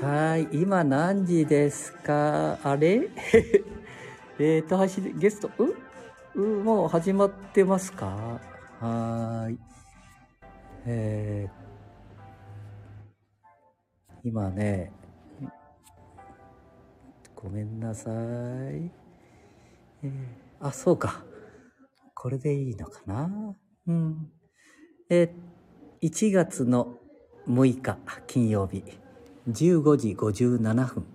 はい、今何時ですか？あれ？えっと、走り、ゲスト、う？うもう始まってますか？はい。えー、今ね、ごめんなさい。えーあ、そうか。これでいいのかな？うん。えー1月の6日金曜日15時57分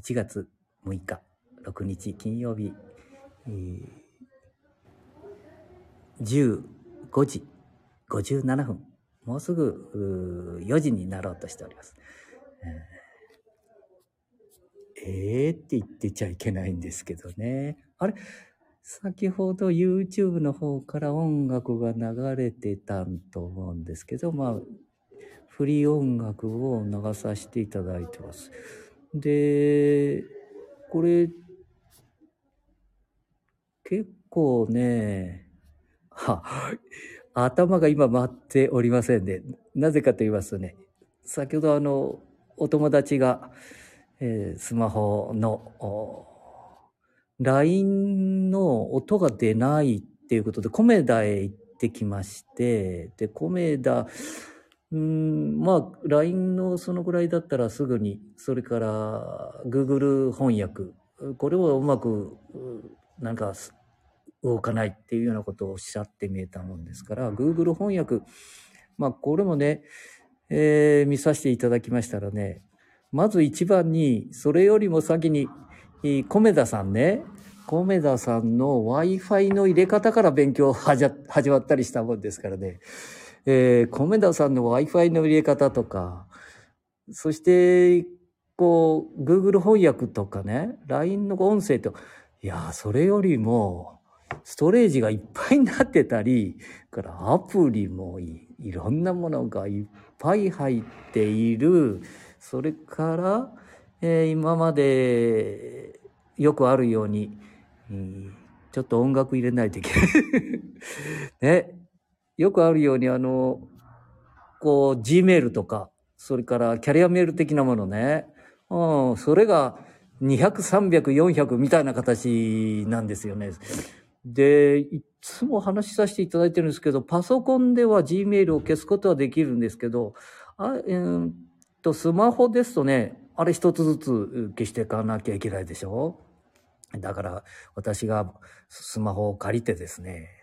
1月6日6日金曜日、えー15時57分もうすぐ4時になろうとしております。えーえーって言ってちゃいけないんですけどね。あれ？先ほど YouTube の方から音楽が流れてたんと思うんですけど、まあ、フリー音楽を流させていただいてます。で、これ、結構ね、は、頭が今回っておりませんね。なぜかと言いますとね、先ほどあの、お友達が、えースマホの、LINE の音が出ないっていうことで、コメダへ行ってきまして、で、コメダ、うーん、まあ、LINE のそのぐらいだったらすぐに、それから Google 翻訳、これをうまく、うなんか、す動かないっていうようなことをおっしゃってみえたもんですから、Google 翻訳、まあ、これもね、えー見させていただきましたらね、まず一番に、それよりも先に、えーコメダさんね、コメダさんの Wi-Fi の入れ方から勉強はじゃ始まったりしたもんですからね、えーコメダさんの Wi-Fi の入れ方とか、そして、こう、Google 翻訳とかね、LINE の音声と、いや、それよりも、ストレージがいっぱいになってたり、からアプリもいいろんなものがいっぱい入っている、それから、えー今までよくあるように、うんちょっと音楽入れないといけない。ね。よくあるように、あの、こう、Gmail とか、それからキャリアメール的なものね。うん、それが200、300、400みたいな形なんですよね。で、いつも話しさせていただいてるんですけど、パソコンでは Gmail を消すことはできるんですけど、あえーっと、スマホですとね、あれ一つずつ消していかなきゃいけないでしょだから、私がスマホを借りてですね、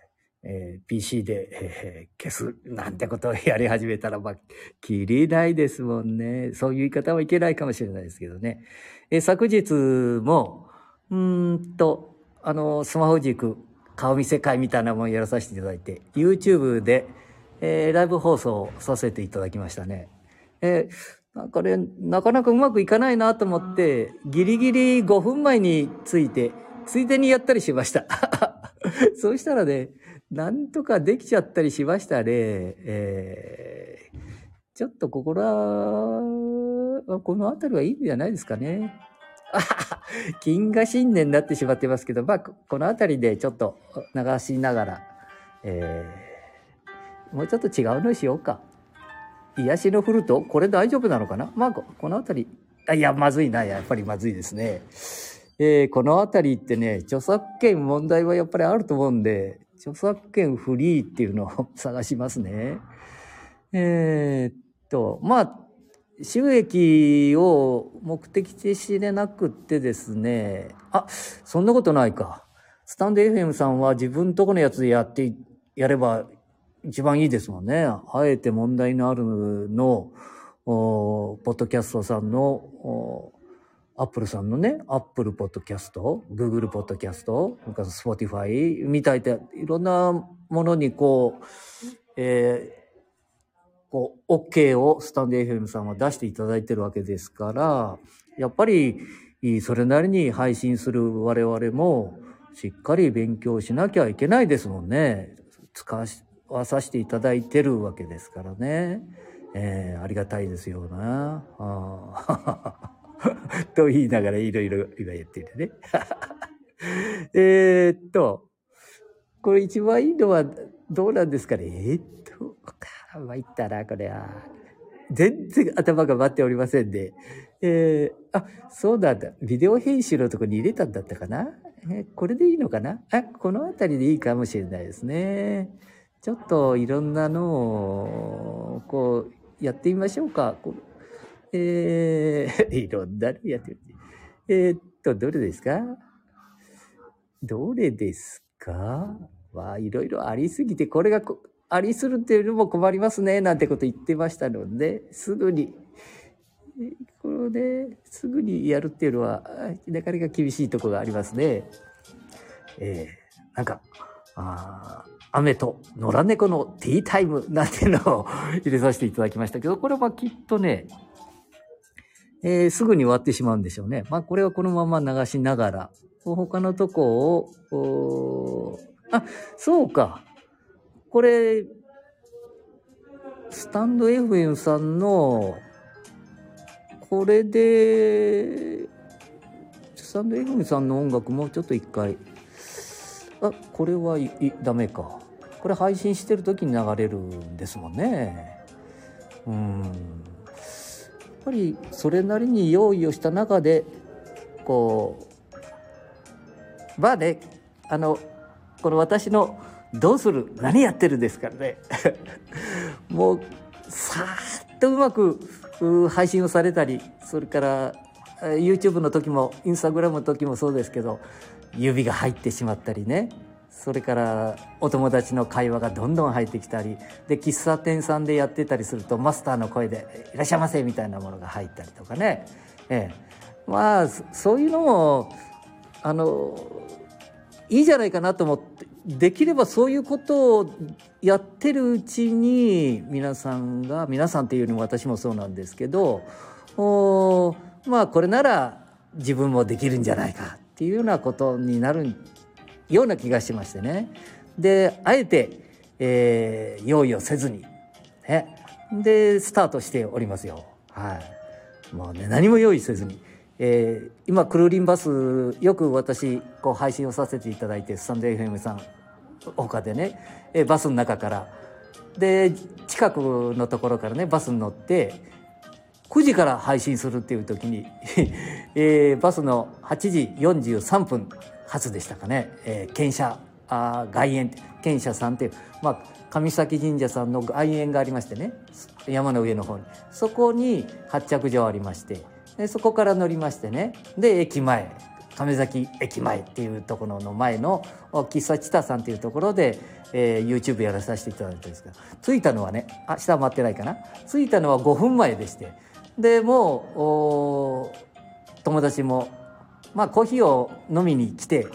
えー PC で、えー消すなんてことをやり始めたら、まあ、きりないですもんね。そういう言い方はいけないかもしれないですけどね。えー昨日も、うんと、あの、スマホ軸、顔見世界みたいなものをやらさせていただいて、YouTube で、えーライブ放送させていただきましたね。えーなんかね、なかなかうまくいかないなと思って、ギリギリ5分前について、ついでにやったりしました。そうしたらね、なんとかできちゃったりしましたね。えーちょっとここら、この辺りはいいんじゃないですかね。あはは金河新年になってしまってますけど、まあ、この辺りでちょっと流しながら、えーもうちょっと違うのにしようか。癒しのフルートこれ大丈夫なのかな？まあ、ここの辺り。あいや、まずいな。やっぱりまずいですね。えーこの辺りってね、著作権問題はやっぱりあると思うんで、著作権フリーっていうのを探しますね。えーっと、まあ、収益を目的としでなくってですね、あ、そんなことないか。 stand.fm さんは自分とこのやつでやって、やれば一番いいですもんね。あえて問題のあるの、おポッドキャストさんの、 Apple さんのね、 Apple ポッドキャスト、 Google ポッドキャスト、それか Spotify みたいで、いろんなものにこう、えーこう、OK をスタンド FM さんは出していただいてるわけですから、やっぱり、それなりに配信する我々も、しっかり勉強しなきゃいけないですもんね。使わさせていただいてるわけですからね。えーありがたいですよな。あ と言いながらいろいろ今言っててね。えっと、これ一番いいのはどうなんですかね？えーっと、参ったな、これは。全然頭が待っておりませんで、えー、あ、そうなんだ。ビデオ編集のとこに入れたんだったかな？えー、これでいいのかな？あ、この辺りでいいかもしれないですね。ちょっといろんなのを、こう、やってみましょうか。えー、いろんなのやってみて。えー、っと、どれですか？どれですか？わ、いろいろありすぎて、これがありするっていうのも困りますね、なんてこと言ってましたので、すぐに、これで、すぐにやるっていうのは、なかなか厳しいところがありますね。えー、なんか、あ雨と野良猫のティータイムなんていうのを入れさせていただきましたけど、これはきっとね、えー、すぐに終わってしまうんでしょうね。まあ、これはこのまま流しながら、他のとこを、あ、そうか。これ、スタンド FM さんの、これで、スタンド FM さんの音楽もちょっと一回、あ、これはいダメか。これ配信してる時に流れるんですもんね。うん。ぱりそれなりに用意をした中で、こう、まあね、あの、この私のどうする何やってるですからね。もうさーっとうまく配信をされたりそれから YouTube の時も Instagram の時もそうですけど指が入ってしまったりね。それからお友達の会話がどんどん入ってきたりで喫茶店さんでやってたりするとマスターの声で「いらっしゃいませ」みたいなものが入ったりとかね、ええ、まあそういうのもあのいいじゃないかなと思ってできればそういうことをやってるうちに皆さんが皆さんっていうよりも私もそうなんですけどおまあこれなら自分もできるんじゃないかっていうようなことになるんような気がしましてね。であえて、えー、用意をせずに、ね、でスタートしておりますよ。はい、もうね何も用意せずに。えー、今クルーリンバスよく私こう配信をさせていただいてスタンド FM さん他でね、えバスの中からで近くのところからねバスに乗って9時から配信するっていう時に えー、バスの8時43分発でしたかね、えー、県社あ外苑県社さんっていう、まあ、上崎神社さんの外苑がありましてね。山の上の方に。そこに発着所ありまして。でそこから乗りましてね。で駅前。亀崎駅前っていうところの前の喫茶チタさんっていうところで、えー、YouTube やらさせていただいたんですけど。着いたのはねあ下待ってないかな。着いたのは5分前でして。でもう友達もまあコーヒーを飲みに来て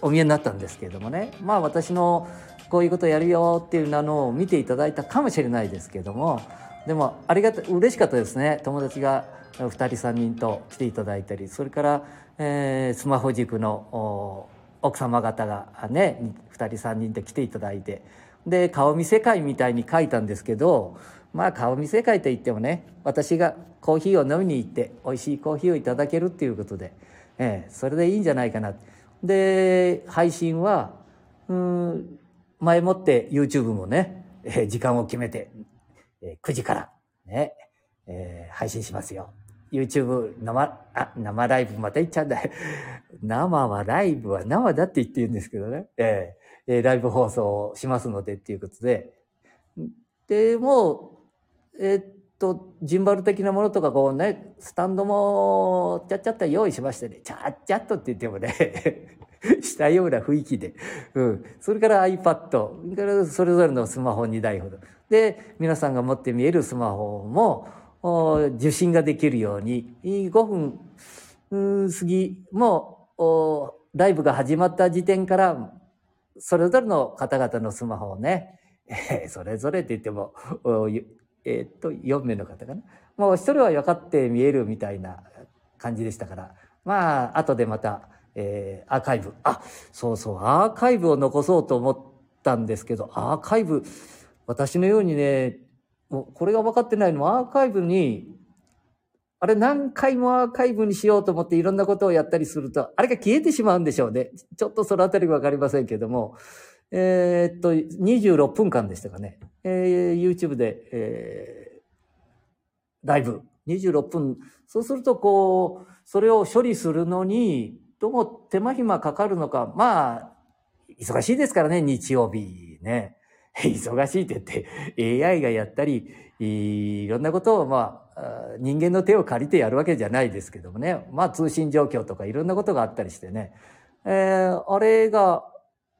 お見えになったんですけれどもね。まあ私のこういうことやるよっていう名のを見ていただいたかもしれないですけどもでもありがた嬉しかったですね。友達が2人3人と来ていただいたりそれからえー、スマホ塾の奥様方がね2人3人で来ていただいて。で顔見世界みたいに書いたんですけどまあ顔見世界といってもね私がコーヒーを飲みに行って美味しいコーヒーをいただけるっていうことで、えー、それでいいんじゃないかなで配信はうん前もって YouTube もね、えー、時間を決めて、えー、9時からね、えー、配信しますよ。YouTube 生、あ、生ライブまた言っちゃうんだ。生はライブは生だって言ってるんですけどね。えー、えー、ライブ放送しますのでっていうことで。で、もう、えー、っと、ジンバル的なものとかこうね、スタンドもちゃっちゃっと用意しましてね、ちゃっちゃっとって言ってもね したような雰囲気で。うん。それから iPad、それからそれぞれのスマホ2台ほど。で、皆さんが持って見えるスマホも、受信ができるように、5分過ぎもライブが始まった時点から、それぞれの方々のスマホをね、それぞれって言っても、え、っと、4名の方かな。もう一人は分かって見えるみたいな感じでしたから、まあ、後でまた、えー、アーカイブ。あ、そうそう、アーカイブを残そうと思ったんですけど、アーカイブ、私のようにね、もうこれが分かってないのはアーカイブに、あれ何回もアーカイブにしようと思っていろんなことをやったりすると、あれが消えてしまうんでしょうね。ちょっとそのあたりわかりませんけども、えー、っと、26分間でしたかね。えー、YouTube で、えライブ。26分。そうすると、こう、それを処理するのに、どうも手間暇かかるのか。まあ、忙しいですからね、日曜日ね。忙しいって言って AI がやったり、いろんなことをまあ、人間の手を借りてやるわけじゃないですけどもね。まあ通信状況とかいろんなことがあったりしてね。えー、あれが、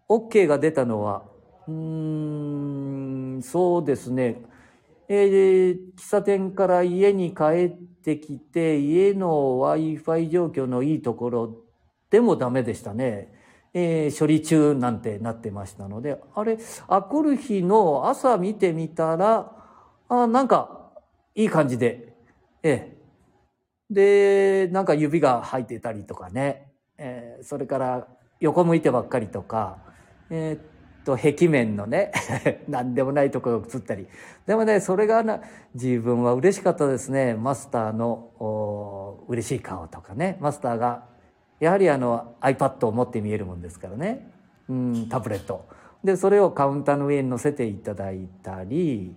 OK が出たのは、うーん、そうですね。えー、喫茶店から家に帰ってきて、家の Wi-Fi 状況のいいところでもダメでしたね。えー、処理中なんてなってましたので、あれ、あくる日の朝見てみたら、あなんか、いい感じで、ええ。で、なんか指が入ってたりとかね、えー、それから横向いてばっかりとか、えー、と、壁面のね、何でもないところが映ったり。でもね、それがな、自分は嬉しかったですね。マスターの嬉しい顔とかね、マスターがやはりあの iPad を持って見えるもんですからね、うん、タブレット。で、それをカウンターの上に載せていただいたり、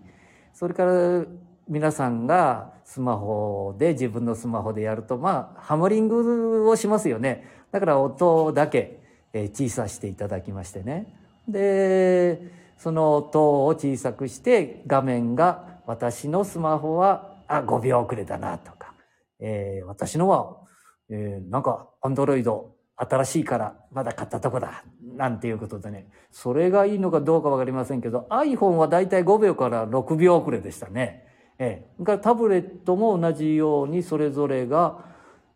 それから皆さんがスマホで自分のスマホでやると、まあ、ハモリングをしますよね。だから音だけ小さしていただきましてね。で、その音を小さくして画面が私のスマホは、あ、5秒遅れだなとか、えー、私のはえー、なんか、アンドロイド新しいからまだ買ったとこだ。なんていうことでね。それがいいのかどうかわかりませんけど、iPhone はだいたい5秒から6秒遅れでしたね。えー、からタブレットも同じようにそれぞれが、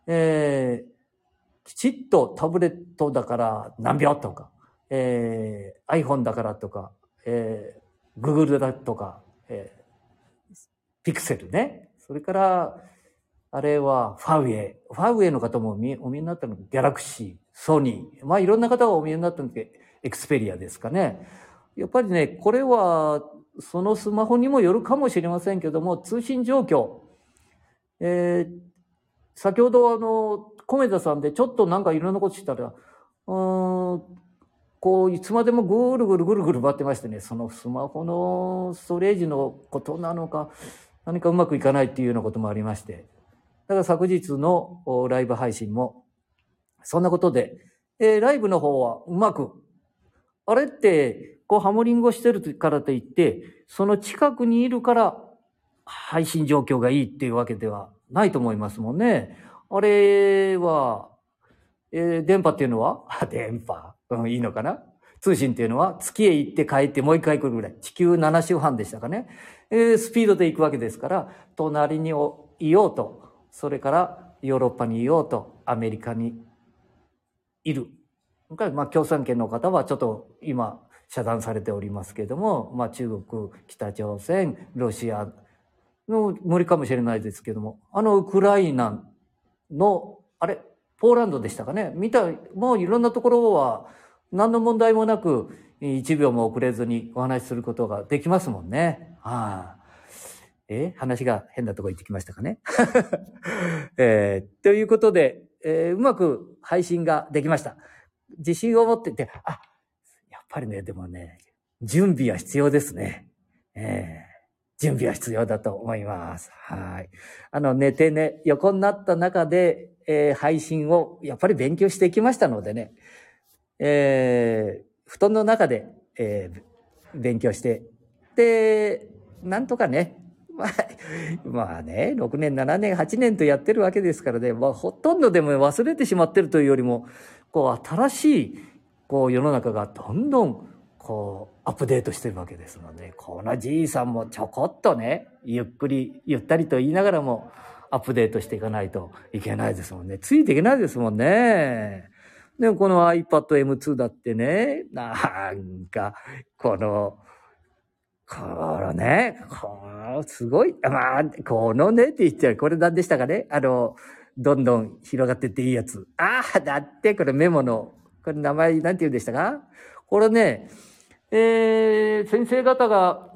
えー、きちっとタブレットだから何秒とか、えー、iPhone だからとか、えー、Google だとか、えー、ピクセルね。それから、あれはファウェイ。ファウェイの方もお見えになったのがギャラクシー、ソニー。まあいろんな方がお見えになったので、エクスペリアですかね。やっぱりね、これはそのスマホにもよるかもしれませんけども、通信状況。えー、先ほどあの、米田さんでちょっとなんかいろんなことしたら、うん、こう、いつまでもぐるぐるぐるぐる回ってましてね、そのスマホのストレージのことなのか、何かうまくいかないっていうようなこともありまして、だから昨日のライブ配信も、そんなことで、えー、ライブの方はうまく、あれって、こうハモリングをしてるからといって、その近くにいるから配信状況がいいっていうわけではないと思いますもんね。あれは、えー、電波っていうのは？電波、うん、いいのかな？通信っていうのは月へ行って帰ってもう一回来るぐらい。地球7周半でしたかね。えー、スピードで行くわけですから、隣にいようと、それからヨーロッパにいようとアメリカにいる。まあ共産圏の方はちょっと今遮断されておりますけれども、まあ中国、北朝鮮、ロシアの無理かもしれないですけども、あのウクライナの、あれ、ポーランドでしたかね。見た、もういろんなところは何の問題もなく1秒も遅れずにお話しすることができますもんね。はあえ、話が変なとこ行ってきましたかね？えー、ということで、えー、うまく配信ができました。自信を持ってて、あ、やっぱりね、でもね、準備は必要ですね。えー、準備は必要だと思います。はい。あの、寝てね、横になった中で、えー、配信をやっぱり勉強してきましたのでね、えー、布団の中で、えー、勉強して、で、なんとかね、まあ、まあね、6年、7年、8年とやってるわけですからね、まあ、ほとんどでも忘れてしまってるというよりも、こう、新しい、こう、世の中がどんどん、こう、アップデートしてるわけですので、このじいさんもちょこっとね、ゆっくり、ゆったりと言いながらも、アップデートしていかないといけないですもんね。ついていけないですもんね。でもこの iPad M2 だってね、なんか、この、このね、このすごい、まあ、このねって言っちゃう。これ何でしたかね？あの、どんどん広がってっていいやつ。ああ、だってこれメモの、これ名前なんて言うんでしたか？これね、えー、先生方が、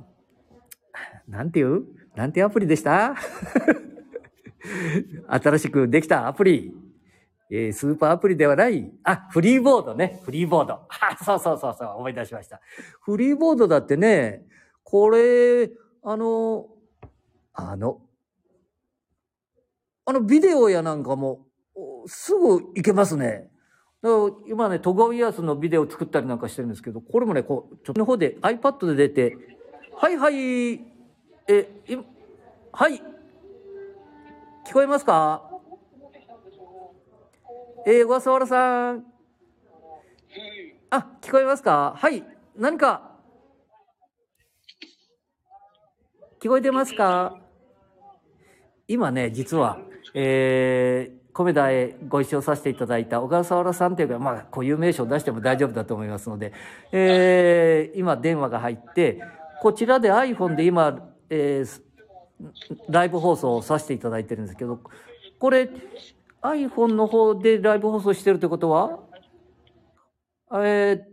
なんて言う？なんてアプリでした？新しくできたアプリ。えー、スーパーアプリではない、あ、フリーボードね。フリーボード。あ、そうそうそうそう、思い出しました。フリーボードだってね、これ、あの、あの、あの、ビデオやなんかも、すぐ行けますね。今ね、トガウイヤースのビデオ作ったりなんかしてるんですけど、これもね、こう、ちょっとの方で iPad で出て、はいはい、え、いはい、聞こえますか？えー、小笠原さん。あ、聞こえますか？はい、何か、聞こえてますか？今ね、実は、えー、コメダへご一緒させていただいた小笠原さんというか、まあ、固有名称を出しても大丈夫だと思いますので、えー、今電話が入って、こちらで iPhone で今、えー、ライブ放送をさせていただいてるんですけど、これ、iPhone の方でライブ放送してるってことは、えーっ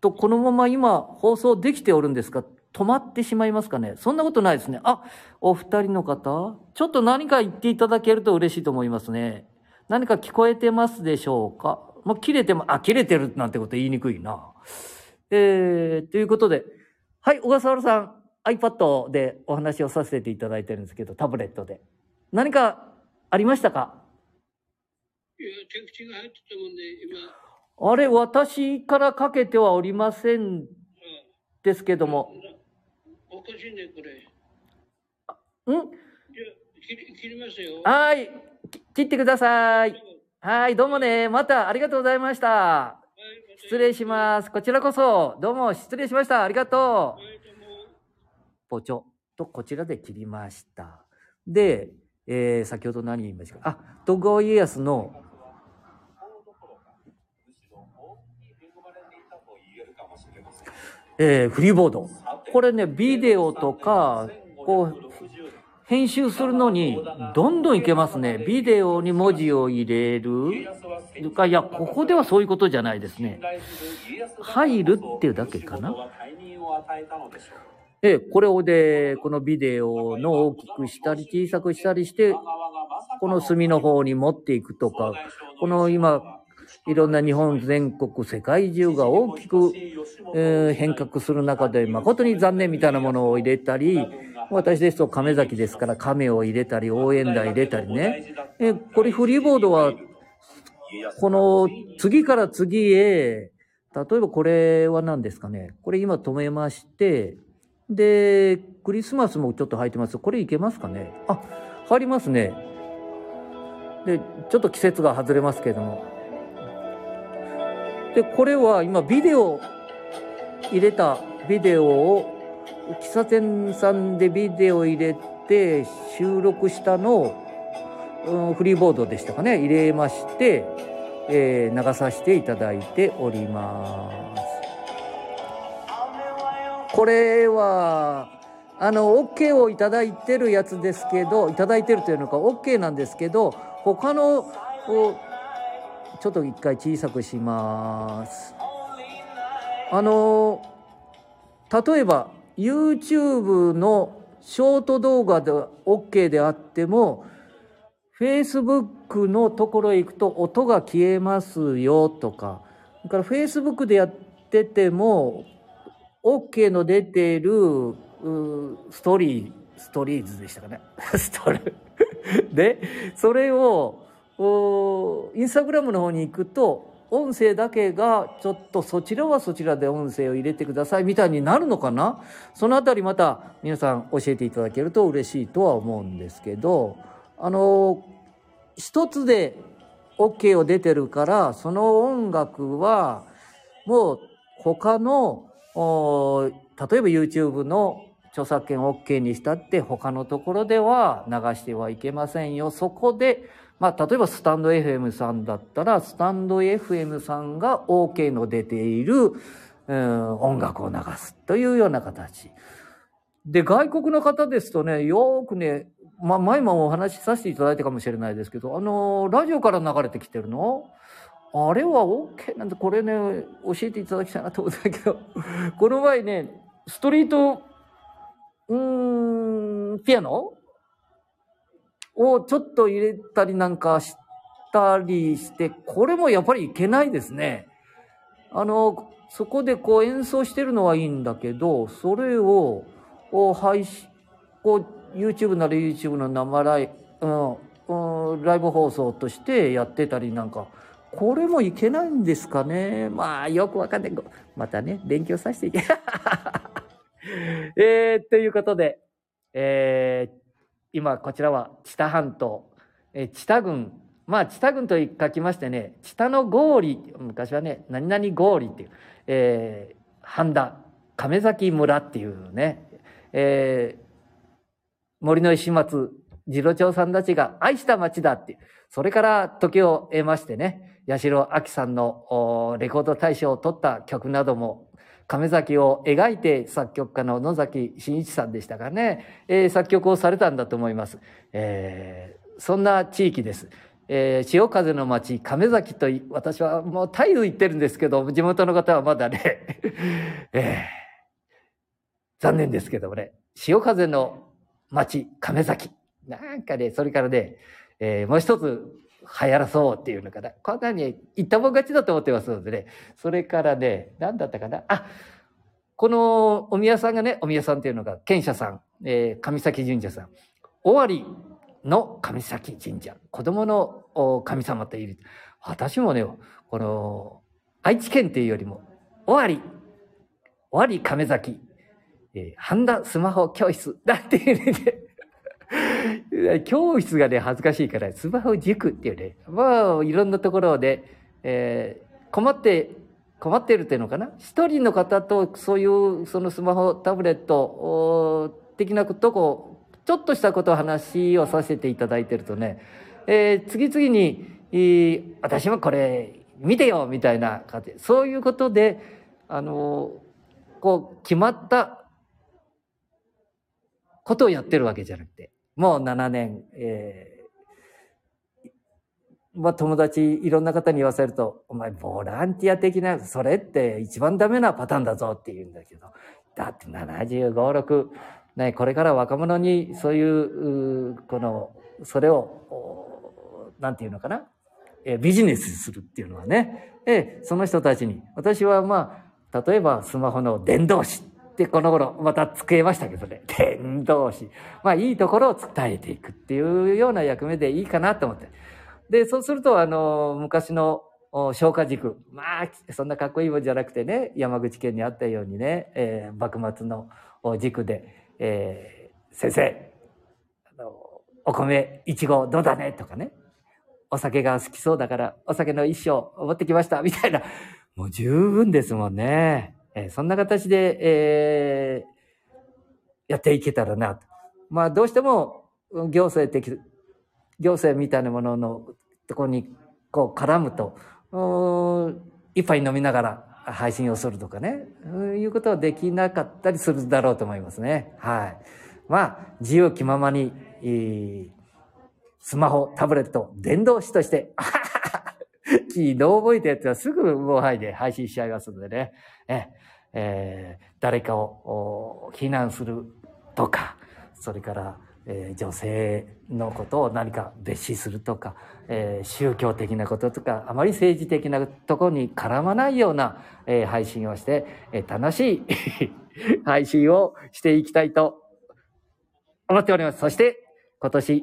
と、このまま今放送できておるんですか？止まってしまいますかね？そんなことないですね。あ、お二人の方ちょっと何か言っていただけると嬉しいと思いますね。何か聞こえてますでしょうか？まあ、切れても、あ、切れてるなんてこと言いにくいな。えー、ということで、はい、小笠原さん、iPad でお話をさせていただいてるんですけど、タブレットで。何かありましたか、着地が入ってたもんで、今、あれ、私からかけてはおりませんですけども、おかしいね、これ。いんや、切り切りますよ。はい、き切ってください。はい、どうもね、またありがとうございました。失礼します。こちらこそ、どうも失礼しました。ありがとう。ポチョとこちらで切りました。で、えー先ほど何言いましたか？あ、徳川家康の、えーフリーボード。これね、ビデオとか、こう、編集するのに、どんどんいけますね。ビデオに文字を入れる。か、いや、ここではそういうことじゃないですね。入るっていうだけかな。え、これをで、このビデオの大きくしたり小さくしたりして、この隅の方に持っていくとか、この今、いろんな日本全国、世界中が大きく、えー変革する中で、誠に残念みたいなものを入れたり、私ですと亀崎ですから亀を入れたり、応援台入れたりね。えこれフリーボードは、この次から次へ、例えばこれは何ですかね。これ今止めまして、で、クリスマスもちょっと入ってます。これいけますかねあ、入りますね。で、ちょっと季節が外れますけれども。で、これは今ビデオ入れたビデオを喫茶店さんでビデオ入れて収録したのを、うんフリーボードでしたかね入れまして、えー流させていただいております。これはあの OK をいただいてるやつですけどいただいてるというのか OK なんですけど他のちょっと一回小さくします。あの例えば YouTube のショート動画で OK であっても Facebook のところへ行くと音が消えますよとか。それから Facebook でやってても OK の出てるストーリーストーリーズでしたかね。ストーリー。でそれをインスタグラムの方に行くと音声だけがちょっとそちらはそちらで音声を入れてくださいみたいになるのかな？そのあたりまた皆さん教えていただけると嬉しいとは思うんですけどあの一つで OK を出てるからその音楽はもう他の例えば YouTube の著作権 OK にしたって他のところでは流してはいけませんよ。そこでまあ、例えばスタンド FM さんだったら、スタンド FM さんが OK の出ている、うん音楽を流すというような形。で、外国の方ですとね、よくね、まあ、前もお話しさせていただいたかもしれないですけど、あのーラジオから流れてきてるの？あれは OK なんて、これね、教えていただきたいなと思ったけど、この前ね、ストリート、うーん、ピアノ？をちょっと入れたりなんかしたりして、これもやっぱりいけないですね。あの、そこでこう演奏してるのはいいんだけど、それを、こう配信、こう YouTube なら YouTube の生ライ、うん、うんライブ放送としてやってたりなんか、これもいけないんですかね。まあ、よくわかんない。またね、勉強させていけ。えー、ということで、えー、今こちらは知多半島、え、知多郡、まあ、知多郡と書きましてね、知多の郡、昔はね、何々郡っていう、えー、半田、亀崎村っていうね、えー、森の石松次郎長さんたちが愛した町だっていう、それから時を得ましてね、八代亜紀さんのレコード大賞を取った曲なども、亀崎を描いて作曲家の野崎真一さんでしたかね、えー、作曲をされたんだと思います。えー、そんな地域です。えー、潮風の町、亀崎と私はもう絶えず言ってるんですけど、地元の方はまだね、えー、残念ですけどもね、潮風の町、亀崎。なんかね、それからね、えー、もう一つ流行らそうっていうのかな。こんなに言ったもん勝ちだと思ってますのでね。それからね、何だったかな。あ、このお宮さんがね、お宮さんっていうのが、賢者さん、えー、上崎神社さん。尾張の上崎神社。子供の神様といる。私もね、この、愛知県っていうよりも、尾張、尾張亀崎、えー、半田スマホ教室だっていうね、教室がね、恥ずかしいから、スマホ塾っていうね、まあ、いろんなところで、えー、困って、困ってるっていうのかな？一人の方とそういうそのスマホ、タブレット的なことを、ちょっとしたことを話をさせていただいてるとね、えー、次々に、えー、私もこれ見てよみたいな感じ。そういうことで、あの、こう、決まったことをやってるわけじゃなくて、もう7年、えー、まあ友達いろんな方に言わせると、お前ボランティア的な、それって一番ダメなパターンだぞって言うんだけど、だって75、6、ね、これから若者にそういう、この、それを、なんていうのかな、えビジネスするっていうのはね、えその人たちに、私はまあ、例えばスマホの伝道師。で、この頃、また机ましたけどね、伝道師。まあ、いいところを伝えていくっていうような役目でいいかなと思って。で、そうすると、あの、昔の消化軸。まあ、そんなかっこいいもんじゃなくてね、山口県にあったようにね、えー、幕末の軸で、えー、先生、あの、お米、いちご、どうだねとかね。お酒が好きそうだから、お酒の一生持ってきました、みたいな。もう十分ですもんね。えー、そんな形で、えー、やっていけたらなと。まあ、どうしても、行政的、行政みたいなもののところに、こう、絡むと、一杯飲みながら配信をするとかね、いうことはできなかったりするだろうと思いますね。はい。まあ、自由気ままに、スマホ、タブレット、電動詞として、昨日覚えたやつはすぐもうはいで配信しちゃいますのでね。ええー、誰かを非難するとか、それから、えー、女性のことを何か蔑視するとか、えー、宗教的なこととか、あまり政治的なところに絡まないような、えー、配信をして、えー、楽しい 配信をしていきたいと思っております。そして、今年、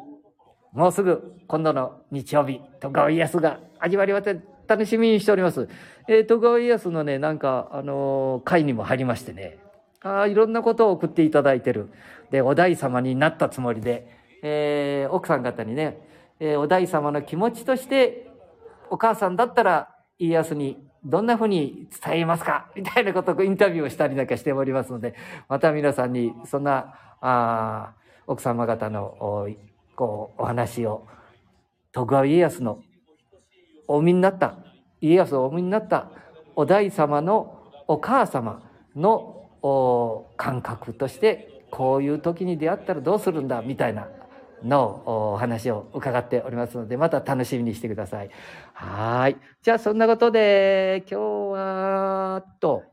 もうすぐ、今度の日曜日、徳川家康が始まりまして、楽しみにしております。えー、徳川家康のね、なんか、あのー、会にも入りましてね、あいろんなことを送っていただいてる。で、お大様になったつもりで、えー、奥さん方にね、えー、お大様の気持ちとして、お母さんだったら家康にどんなふうに伝えますか？みたいなことをインタビューをしたりなんかしておりますので、また皆さんにそんな、あ奥様方の、こう、お話を、徳川家康のお産みになった、家康をお産みになったお大様のお母様の感覚として、こういう時に出会ったらどうするんだ、みたいなのお話を伺っておりますので、また楽しみにしてください。はい。じゃあ、そんなことで、今日は、と、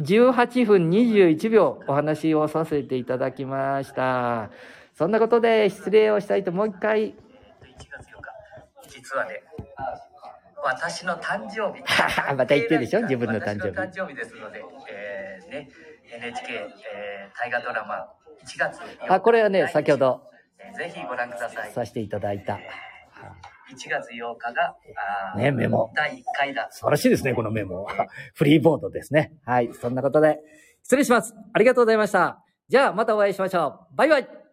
18分21秒お話をさせていただきました。そんなことで失礼をしたいともう一回。1月8日、実はね、私の誕生日。また言ってるでしょ？自分の誕生日。誕生日ですので、えー、ね、NHK、えー、大河ドラマ1月あ、これはね、先ほど、ぜひご覧ください。させていただいた。1月8日が、あーねメモ第1回だ。素晴らしいですね、このメモ。フリーボードですね。はい。そんなことで、失礼します。ありがとうございました。じゃあ、またお会いしましょう。バイバイ